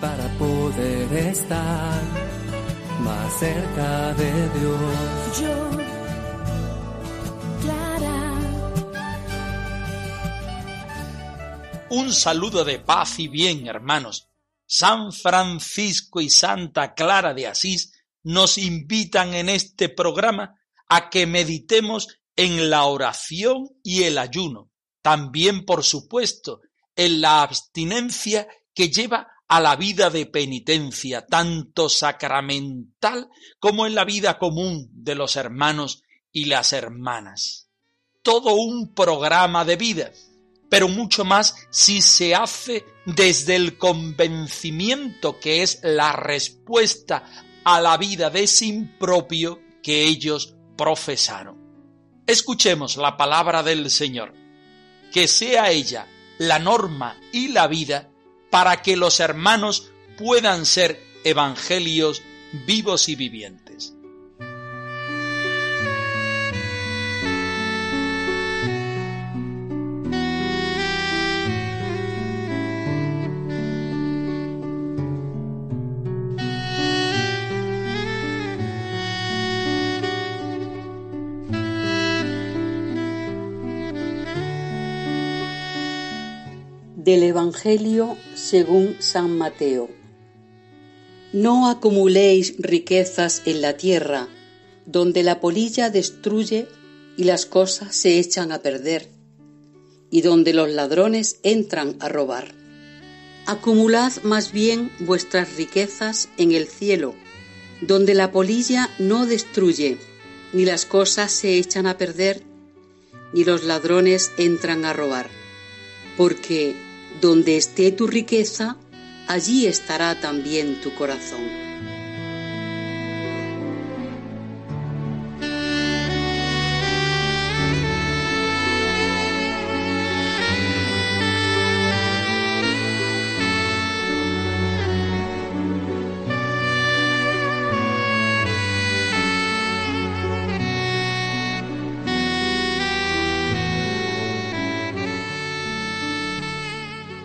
Para poder estar más cerca de Dios. Yo, Clara, Un saludo de paz y bien, hermanos. San Francisco y Santa Clara de Asís nos invitan en este programa a que meditemos en la oración y el ayuno. También, por supuesto, en la abstinencia que lleva a la vida de penitencia, tanto sacramental como en la vida común de los hermanos y las hermanas. Todo un programa de vida pero mucho más si se hace desde el convencimiento que es la respuesta a la vida de sin propio que ellos profesaron. Escuchemos la palabra del Señor, que sea ella la norma y la vida para que los hermanos puedan ser evangelios vivos y vivientes. Del Evangelio según San Mateo. No acumuléis riquezas en la tierra, donde la polilla destruye y las cosas se echan a perder, y donde los ladrones entran a robar. Acumulad más bien vuestras riquezas en el cielo, donde la polilla no destruye, ni las cosas se echan a perder, ni los ladrones entran a robar. Porque donde esté tu riqueza, allí estará también tu corazón.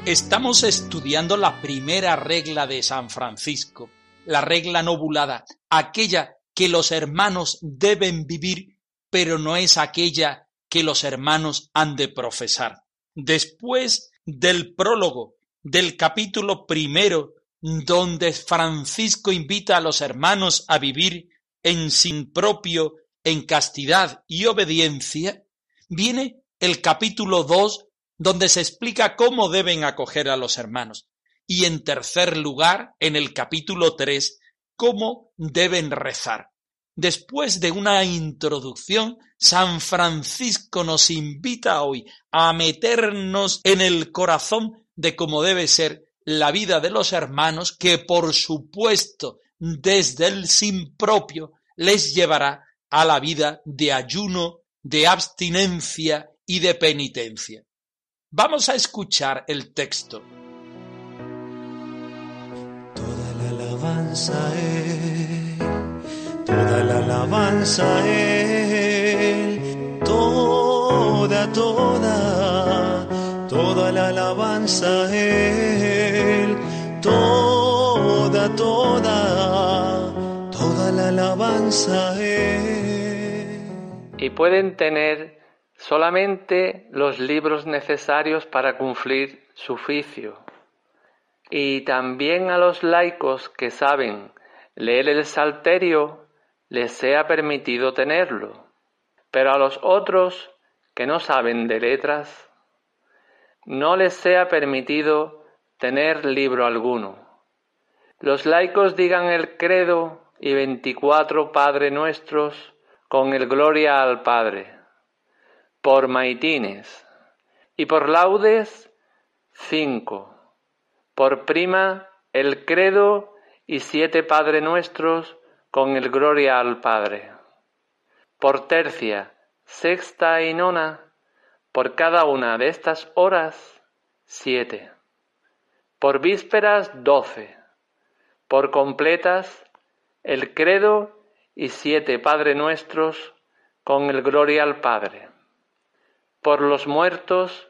Estamos estudiando la primera regla de San Francisco, la regla nobulada, aquella que los hermanos deben vivir, pero no es aquella que los hermanos han de profesar. Después del prólogo del capítulo primero, donde Francisco invita a los hermanos a vivir en sin propio, en castidad y obediencia, viene el capítulo dos donde se explica cómo deben acoger a los hermanos. Y en tercer lugar, en el capítulo 3, cómo deben rezar. Después de una introducción, San Francisco nos invita hoy a meternos en el corazón de cómo debe ser la vida de los hermanos, que por supuesto desde el sin propio les llevará a la vida de ayuno, de abstinencia y de penitencia. Vamos a escuchar el texto. Toda la alabanza a Él, toda la alabanza a Él, toda, toda, toda la alabanza a Él, toda, toda, toda la alabanza a Él. y pueden tener solamente los libros necesarios para cumplir su oficio. Y también a los laicos que saben leer el salterio les sea permitido tenerlo, pero a los otros que no saben de letras no les sea permitido tener libro alguno. Los laicos digan el credo y veinticuatro Padre Nuestros con el Gloria al Padre por maitines, Y por laudes, cinco. Por prima, el credo y siete Padre Nuestros con el Gloria al Padre. Por tercia, sexta y nona, por cada una de estas horas, siete. Por vísperas, doce. Por completas, el credo y siete Padre Nuestros con el Gloria al Padre. Por los muertos,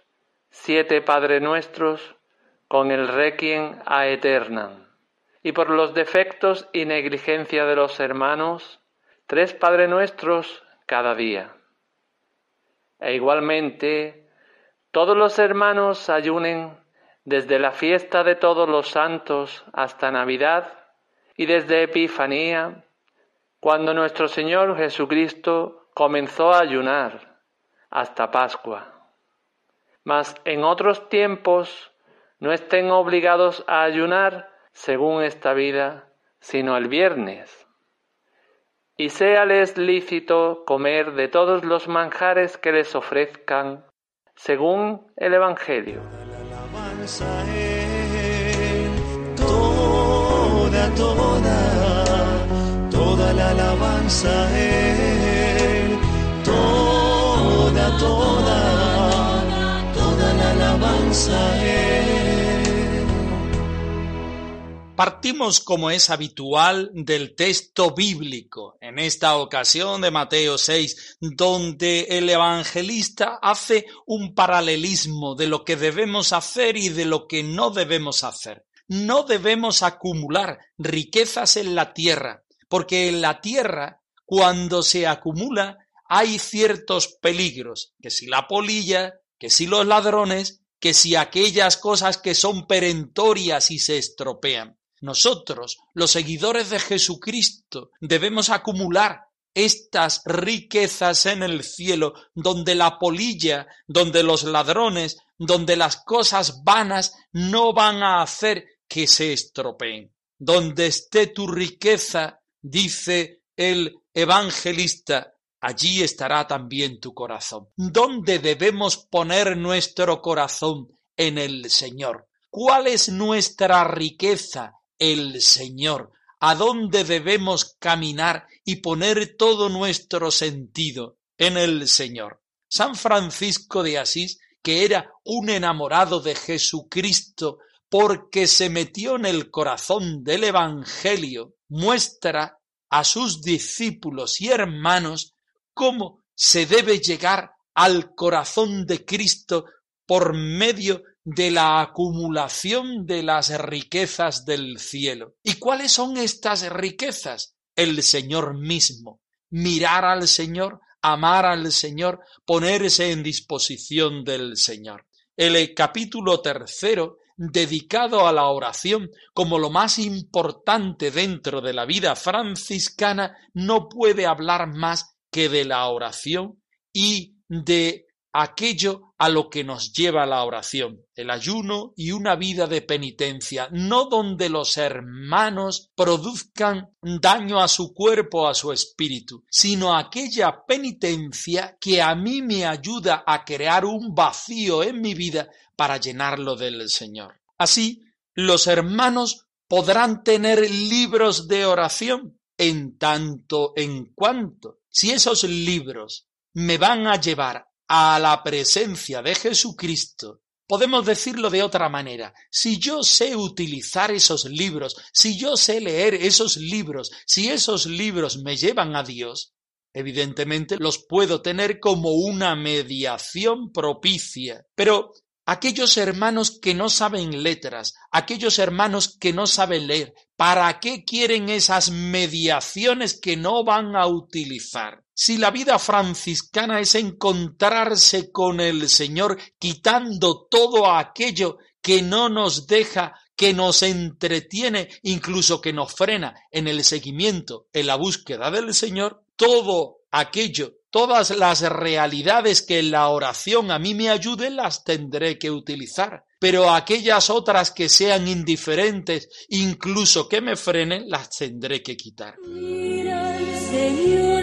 siete Padre Nuestros con el Requiem a Eternam. Y por los defectos y negligencia de los hermanos, tres Padre Nuestros cada día. E igualmente, todos los hermanos ayunen desde la fiesta de todos los santos hasta Navidad y desde Epifanía, cuando nuestro Señor Jesucristo comenzó a ayunar hasta Pascua. Mas en otros tiempos no estén obligados a ayunar según esta vida, sino el viernes. Y séales lícito comer de todos los manjares que les ofrezcan, según el Evangelio. Toda, toda, toda la alabanza toda, la alabanza. Partimos, como es habitual, del texto bíblico, en esta ocasión de Mateo 6, donde el evangelista hace un paralelismo de lo que debemos hacer y de lo que no debemos hacer. No debemos acumular riquezas en la tierra, porque en la tierra, cuando se acumula, hay ciertos peligros, que si la polilla, que si los ladrones, que si aquellas cosas que son perentorias y se estropean. Nosotros, los seguidores de Jesucristo, debemos acumular estas riquezas en el cielo, donde la polilla, donde los ladrones, donde las cosas vanas no van a hacer que se estropeen. Donde esté tu riqueza, dice el evangelista, allí estará también tu corazón. ¿Dónde debemos poner nuestro corazón? En el Señor. ¿Cuál es nuestra riqueza? el Señor, a dónde debemos caminar y poner todo nuestro sentido en el Señor. San Francisco de Asís, que era un enamorado de Jesucristo porque se metió en el corazón del Evangelio, muestra a sus discípulos y hermanos cómo se debe llegar al corazón de Cristo por medio de la acumulación de las riquezas del cielo. ¿Y cuáles son estas riquezas? El Señor mismo. Mirar al Señor, amar al Señor, ponerse en disposición del Señor. El capítulo tercero dedicado a la oración como lo más importante dentro de la vida franciscana, no puede hablar más que de la oración y de aquello a lo que nos lleva la oración, el ayuno y una vida de penitencia, no donde los hermanos produzcan daño a su cuerpo, a su espíritu, sino aquella penitencia que a mí me ayuda a crear un vacío en mi vida para llenarlo del Señor. Así, los hermanos podrán tener libros de oración en tanto en cuanto, si esos libros me van a llevar a la presencia de Jesucristo, podemos decirlo de otra manera. Si yo sé utilizar esos libros, si yo sé leer esos libros, si esos libros me llevan a Dios, evidentemente los puedo tener como una mediación propicia. Pero aquellos hermanos que no saben letras, aquellos hermanos que no saben leer, ¿para qué quieren esas mediaciones que no van a utilizar? Si la vida franciscana es encontrarse con el Señor quitando todo aquello que no nos deja, que nos entretiene, incluso que nos frena en el seguimiento, en la búsqueda del Señor, todo aquello Todas las realidades que la oración a mí me ayuden las tendré que utilizar, pero aquellas otras que sean indiferentes, incluso que me frenen, las tendré que quitar. Señor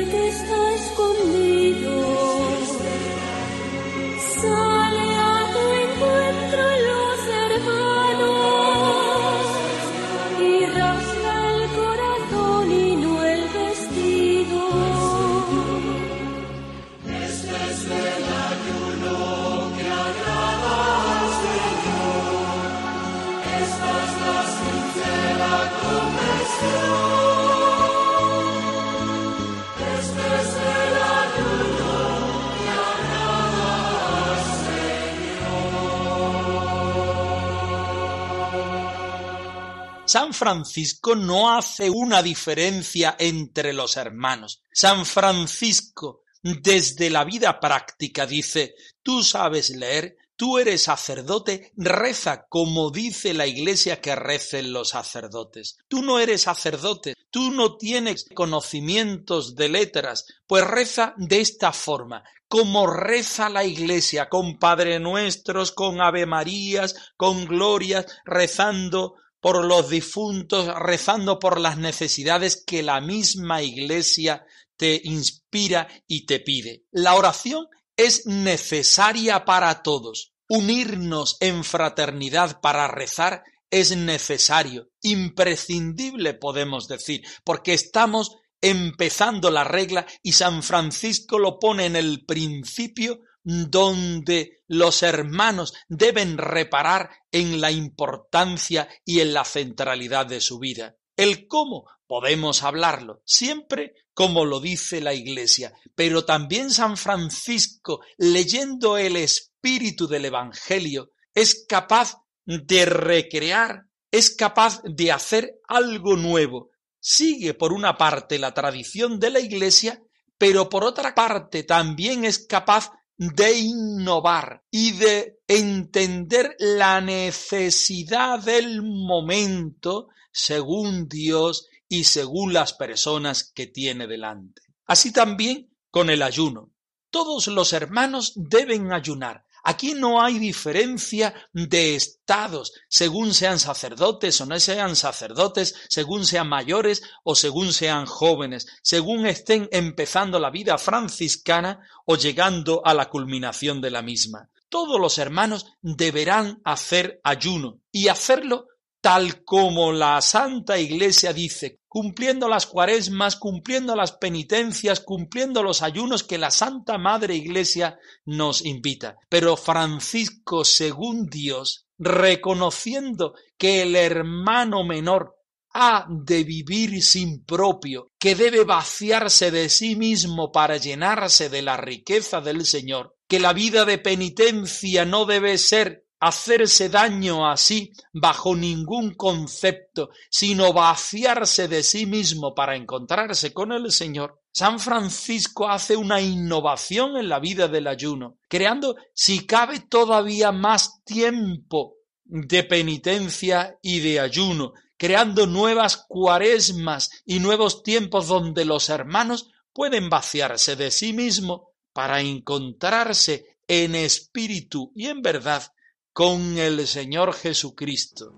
San Francisco no hace una diferencia entre los hermanos. San Francisco, desde la vida práctica, dice, tú sabes leer, tú eres sacerdote, reza como dice la iglesia que recen los sacerdotes. Tú no eres sacerdote, tú no tienes conocimientos de letras, pues reza de esta forma como reza la iglesia, con Padre Nuestros, con Ave Marías, con glorias, rezando por los difuntos, rezando por las necesidades que la misma iglesia te inspira y te pide. La oración es necesaria para todos. Unirnos en fraternidad para rezar es necesario, imprescindible podemos decir, porque estamos empezando la regla y San Francisco lo pone en el principio donde los hermanos deben reparar en la importancia y en la centralidad de su vida. El cómo podemos hablarlo, siempre como lo dice la Iglesia, pero también San Francisco, leyendo el espíritu del Evangelio, es capaz de recrear, es capaz de hacer algo nuevo, sigue por una parte la tradición de la Iglesia, pero por otra parte también es capaz de innovar y de entender la necesidad del momento según Dios y según las personas que tiene delante. Así también con el ayuno. Todos los hermanos deben ayunar, Aquí no hay diferencia de estados, según sean sacerdotes o no sean sacerdotes, según sean mayores o según sean jóvenes, según estén empezando la vida franciscana o llegando a la culminación de la misma. Todos los hermanos deberán hacer ayuno y hacerlo tal como la Santa Iglesia dice, cumpliendo las cuaresmas, cumpliendo las penitencias, cumpliendo los ayunos que la Santa Madre Iglesia nos invita. Pero Francisco, según Dios, reconociendo que el hermano menor ha de vivir sin propio, que debe vaciarse de sí mismo para llenarse de la riqueza del Señor, que la vida de penitencia no debe ser hacerse daño así bajo ningún concepto, sino vaciarse de sí mismo para encontrarse con el Señor, San Francisco hace una innovación en la vida del ayuno, creando, si cabe, todavía más tiempo de penitencia y de ayuno, creando nuevas cuaresmas y nuevos tiempos donde los hermanos pueden vaciarse de sí mismo para encontrarse en espíritu y en verdad con el Señor Jesucristo.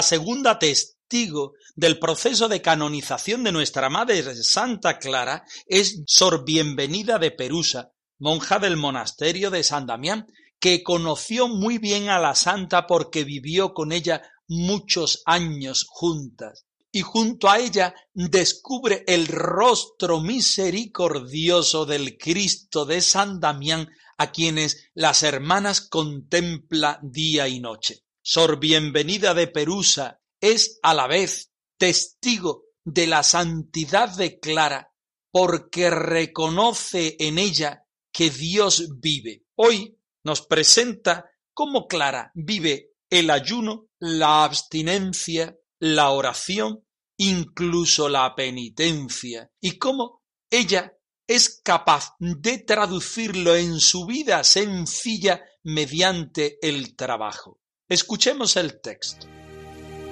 La segunda testigo del proceso de canonización de nuestra Madre Santa Clara es Sor Bienvenida de Perusa, monja del monasterio de San Damián, que conoció muy bien a la santa porque vivió con ella muchos años juntas y junto a ella descubre el rostro misericordioso del Cristo de San Damián a quienes las hermanas contempla día y noche. Sor Bienvenida de Perusa es a la vez testigo de la santidad de Clara porque reconoce en ella que Dios vive. Hoy nos presenta cómo Clara vive el ayuno, la abstinencia, la oración, incluso la penitencia, y cómo ella es capaz de traducirlo en su vida sencilla mediante el trabajo. Escuchemos el texto.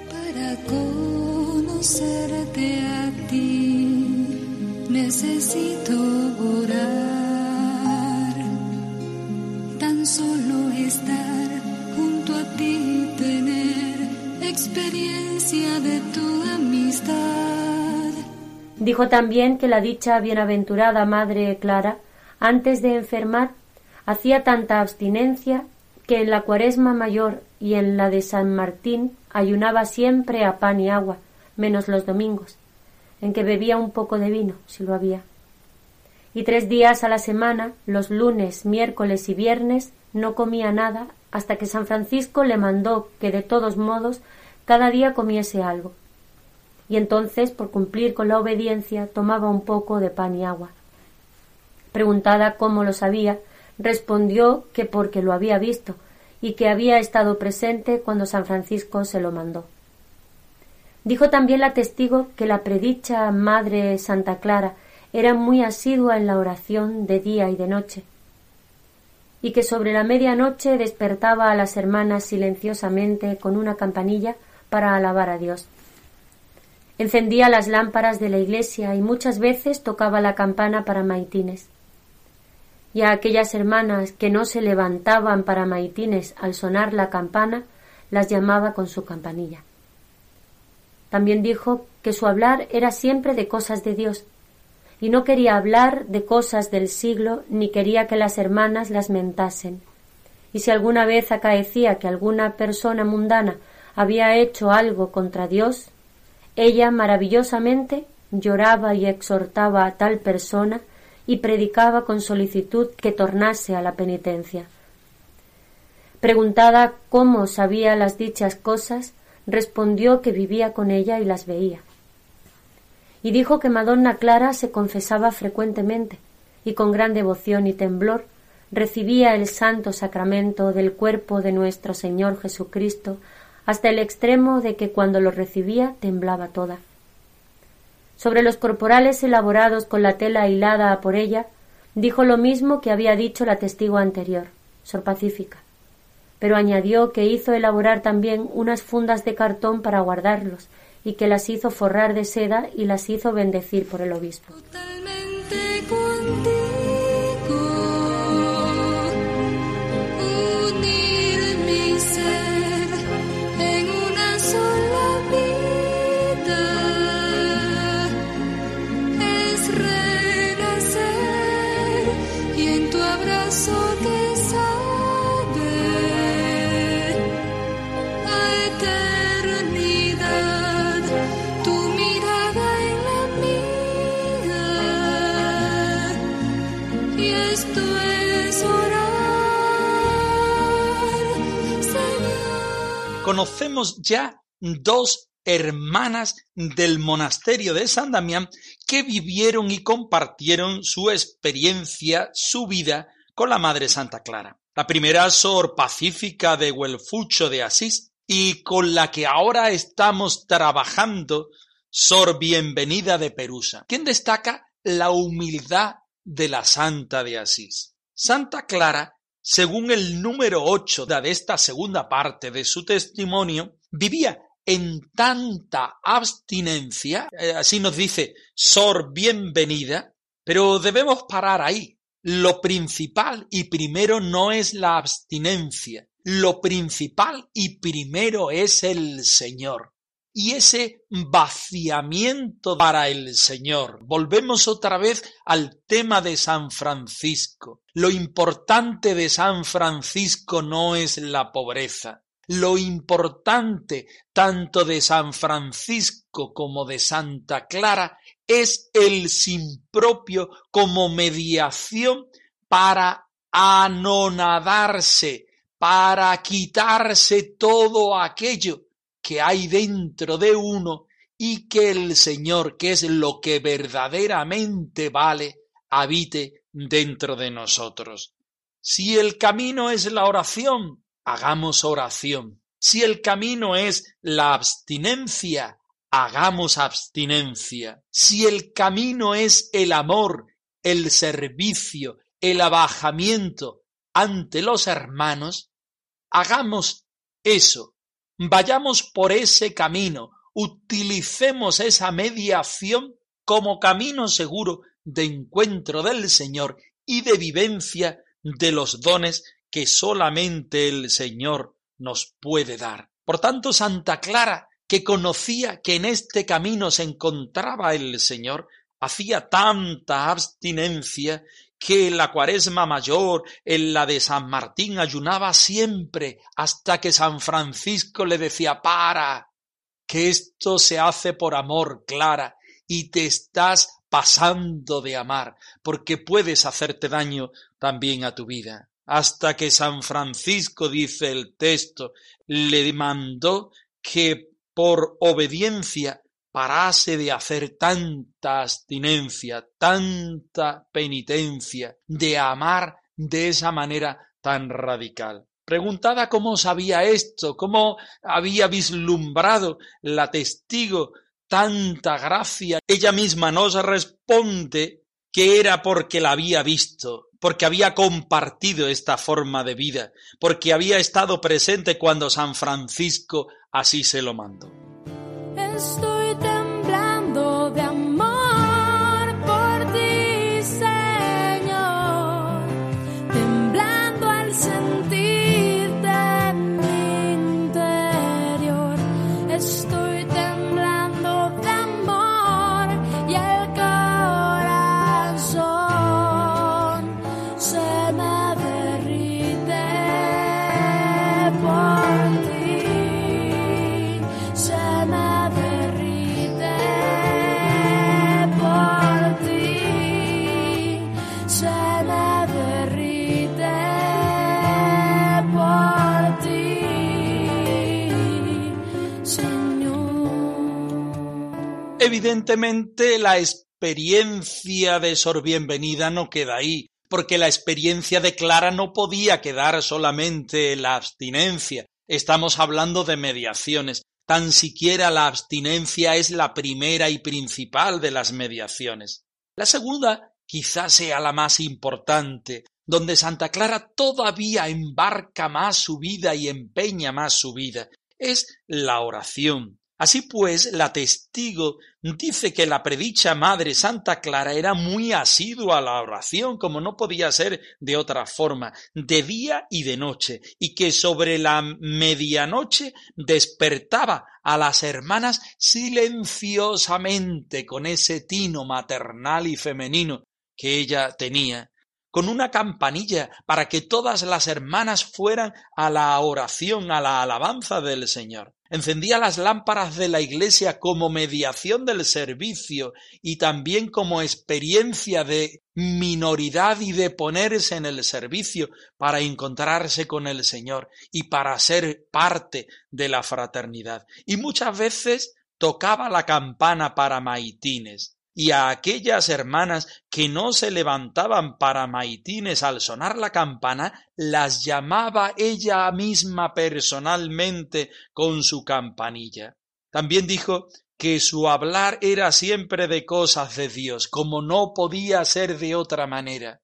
Para conocerte a ti necesito orar, tan solo estar junto a ti, tener experiencia de tu amistad. Dijo también que la dicha bienaventurada Madre Clara, antes de enfermar, hacía tanta abstinencia que en la cuaresma mayor y en la de San Martín ayunaba siempre a pan y agua, menos los domingos, en que bebía un poco de vino, si lo había. Y tres días a la semana, los lunes, miércoles y viernes, no comía nada hasta que San Francisco le mandó que de todos modos cada día comiese algo. Y entonces, por cumplir con la obediencia, tomaba un poco de pan y agua. Preguntada cómo lo sabía, respondió que porque lo había visto y que había estado presente cuando San Francisco se lo mandó. Dijo también la testigo que la predicha Madre Santa Clara era muy asidua en la oración de día y de noche, y que sobre la medianoche despertaba a las hermanas silenciosamente con una campanilla para alabar a Dios. Encendía las lámparas de la iglesia y muchas veces tocaba la campana para maitines y a aquellas hermanas que no se levantaban para maitines al sonar la campana, las llamaba con su campanilla. También dijo que su hablar era siempre de cosas de Dios, y no quería hablar de cosas del siglo ni quería que las hermanas las mentasen. Y si alguna vez acaecía que alguna persona mundana había hecho algo contra Dios, ella maravillosamente lloraba y exhortaba a tal persona y predicaba con solicitud que tornase a la penitencia. Preguntada cómo sabía las dichas cosas, respondió que vivía con ella y las veía. Y dijo que Madonna Clara se confesaba frecuentemente y con gran devoción y temblor recibía el santo sacramento del cuerpo de nuestro Señor Jesucristo hasta el extremo de que cuando lo recibía temblaba toda. Sobre los corporales elaborados con la tela hilada por ella, dijo lo mismo que había dicho la testigo anterior, Sor Pacífica, pero añadió que hizo elaborar también unas fundas de cartón para guardarlos y que las hizo forrar de seda y las hizo bendecir por el obispo. Conocemos ya dos hermanas del monasterio de San Damián que vivieron y compartieron su experiencia, su vida con la Madre Santa Clara. La primera, Sor Pacífica de Huelfucho de Asís, y con la que ahora estamos trabajando, Sor Bienvenida de Perusa, quien destaca la humildad de la Santa de Asís. Santa Clara según el número ocho de esta segunda parte de su testimonio, vivía en tanta abstinencia, eh, así nos dice Sor Bienvenida, pero debemos parar ahí. Lo principal y primero no es la abstinencia, lo principal y primero es el Señor y ese vaciamiento para el Señor. Volvemos otra vez al tema de San Francisco. Lo importante de San Francisco no es la pobreza. Lo importante tanto de San Francisco como de Santa Clara es el sin propio como mediación para anonadarse, para quitarse todo aquello que hay dentro de uno y que el Señor, que es lo que verdaderamente vale, habite dentro de nosotros. Si el camino es la oración, hagamos oración. Si el camino es la abstinencia, hagamos abstinencia. Si el camino es el amor, el servicio, el abajamiento ante los hermanos, hagamos eso Vayamos por ese camino, utilicemos esa mediación como camino seguro de encuentro del Señor y de vivencia de los dones que solamente el Señor nos puede dar. Por tanto, Santa Clara, que conocía que en este camino se encontraba el Señor, hacía tanta abstinencia que en la cuaresma mayor, en la de San Martín, ayunaba siempre hasta que San Francisco le decía, para, que esto se hace por amor, Clara, y te estás pasando de amar, porque puedes hacerte daño también a tu vida. Hasta que San Francisco, dice el texto, le mandó que por obediencia parase de hacer tanta abstinencia, tanta penitencia, de amar de esa manera tan radical. Preguntada cómo sabía esto, cómo había vislumbrado la testigo tanta gracia, ella misma nos responde que era porque la había visto, porque había compartido esta forma de vida, porque había estado presente cuando San Francisco así se lo mandó. Evidentemente la experiencia de Sor Bienvenida no queda ahí, porque la experiencia de Clara no podía quedar solamente en la abstinencia. Estamos hablando de mediaciones. Tan siquiera la abstinencia es la primera y principal de las mediaciones. La segunda quizás sea la más importante, donde Santa Clara todavía embarca más su vida y empeña más su vida, es la oración. Así pues, la testigo dice que la predicha Madre Santa Clara era muy asidua a la oración, como no podía ser de otra forma, de día y de noche, y que sobre la medianoche despertaba a las hermanas silenciosamente con ese tino maternal y femenino que ella tenía, con una campanilla para que todas las hermanas fueran a la oración, a la alabanza del Señor encendía las lámparas de la iglesia como mediación del servicio y también como experiencia de minoridad y de ponerse en el servicio para encontrarse con el Señor y para ser parte de la fraternidad. Y muchas veces tocaba la campana para maitines y a aquellas hermanas que no se levantaban para maitines al sonar la campana, las llamaba ella misma personalmente con su campanilla. También dijo que su hablar era siempre de cosas de Dios, como no podía ser de otra manera.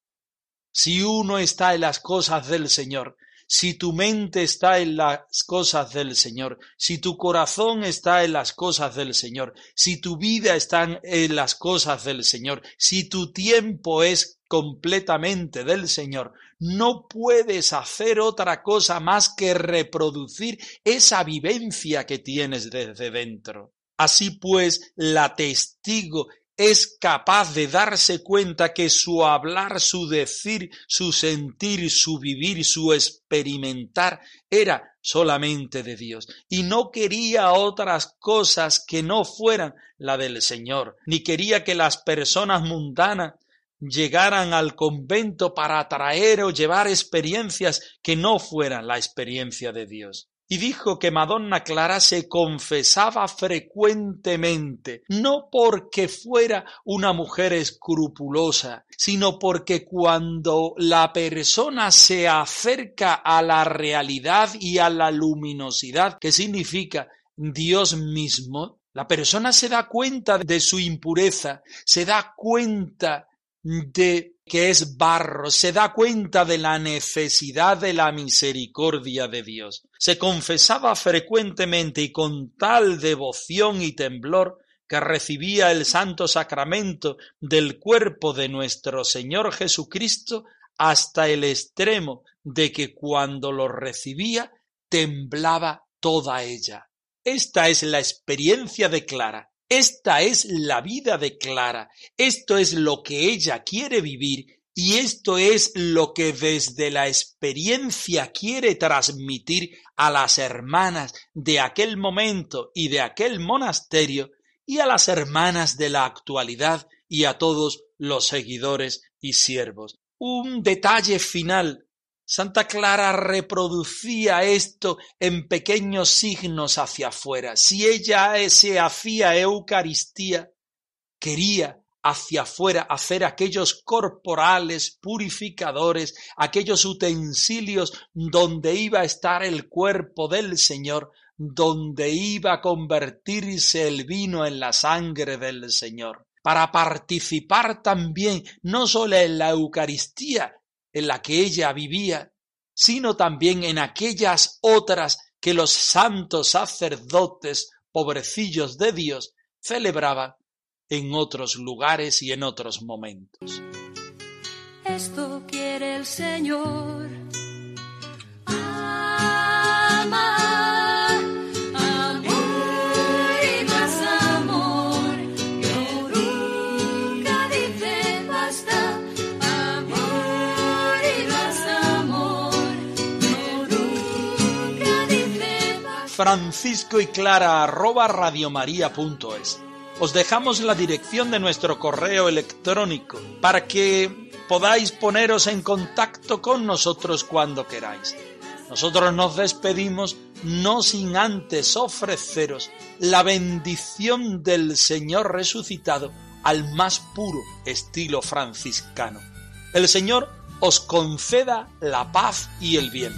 Si uno está en las cosas del Señor, si tu mente está en las cosas del Señor, si tu corazón está en las cosas del Señor, si tu vida está en las cosas del Señor, si tu tiempo es completamente del Señor, no puedes hacer otra cosa más que reproducir esa vivencia que tienes desde dentro. Así pues, la testigo es capaz de darse cuenta que su hablar, su decir, su sentir, su vivir, su experimentar era solamente de Dios. Y no quería otras cosas que no fueran la del Señor, ni quería que las personas mundanas llegaran al convento para atraer o llevar experiencias que no fueran la experiencia de Dios y dijo que Madonna Clara se confesaba frecuentemente, no porque fuera una mujer escrupulosa, sino porque cuando la persona se acerca a la realidad y a la luminosidad, que significa Dios mismo, la persona se da cuenta de su impureza, se da cuenta de que es barro, se da cuenta de la necesidad de la misericordia de Dios. Se confesaba frecuentemente y con tal devoción y temblor que recibía el santo sacramento del cuerpo de nuestro Señor Jesucristo hasta el extremo de que cuando lo recibía temblaba toda ella. Esta es la experiencia de Clara esta es la vida de Clara, esto es lo que ella quiere vivir Y esto es lo que desde la experiencia quiere transmitir a las hermanas de aquel momento y de aquel monasterio y a las hermanas de la actualidad y a todos los seguidores y siervos. Un detalle final. Santa Clara reproducía esto en pequeños signos hacia afuera. Si ella se hacía Eucaristía, quería hacia afuera hacer aquellos corporales purificadores, aquellos utensilios donde iba a estar el cuerpo del Señor, donde iba a convertirse el vino en la sangre del Señor para participar también no solo en la Eucaristía en la que ella vivía, sino también en aquellas otras que los santos sacerdotes, pobrecillos de Dios, celebraban en otros lugares y en otros momentos. Esto quiere el Señor francisco y clara arroba radiomaria.es. Os dejamos la dirección de nuestro correo electrónico para que podáis poneros en contacto con nosotros cuando queráis. Nosotros nos despedimos no sin antes ofreceros la bendición del Señor resucitado al más puro estilo franciscano. El Señor os conceda la paz y el bien.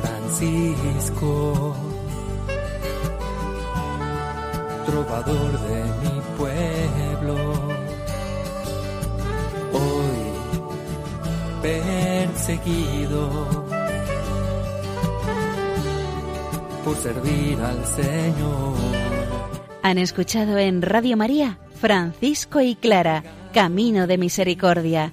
Francisco, trovador de mi pueblo, hoy perseguido por servir al Señor. Han escuchado en Radio María Francisco y Clara, Camino de Misericordia,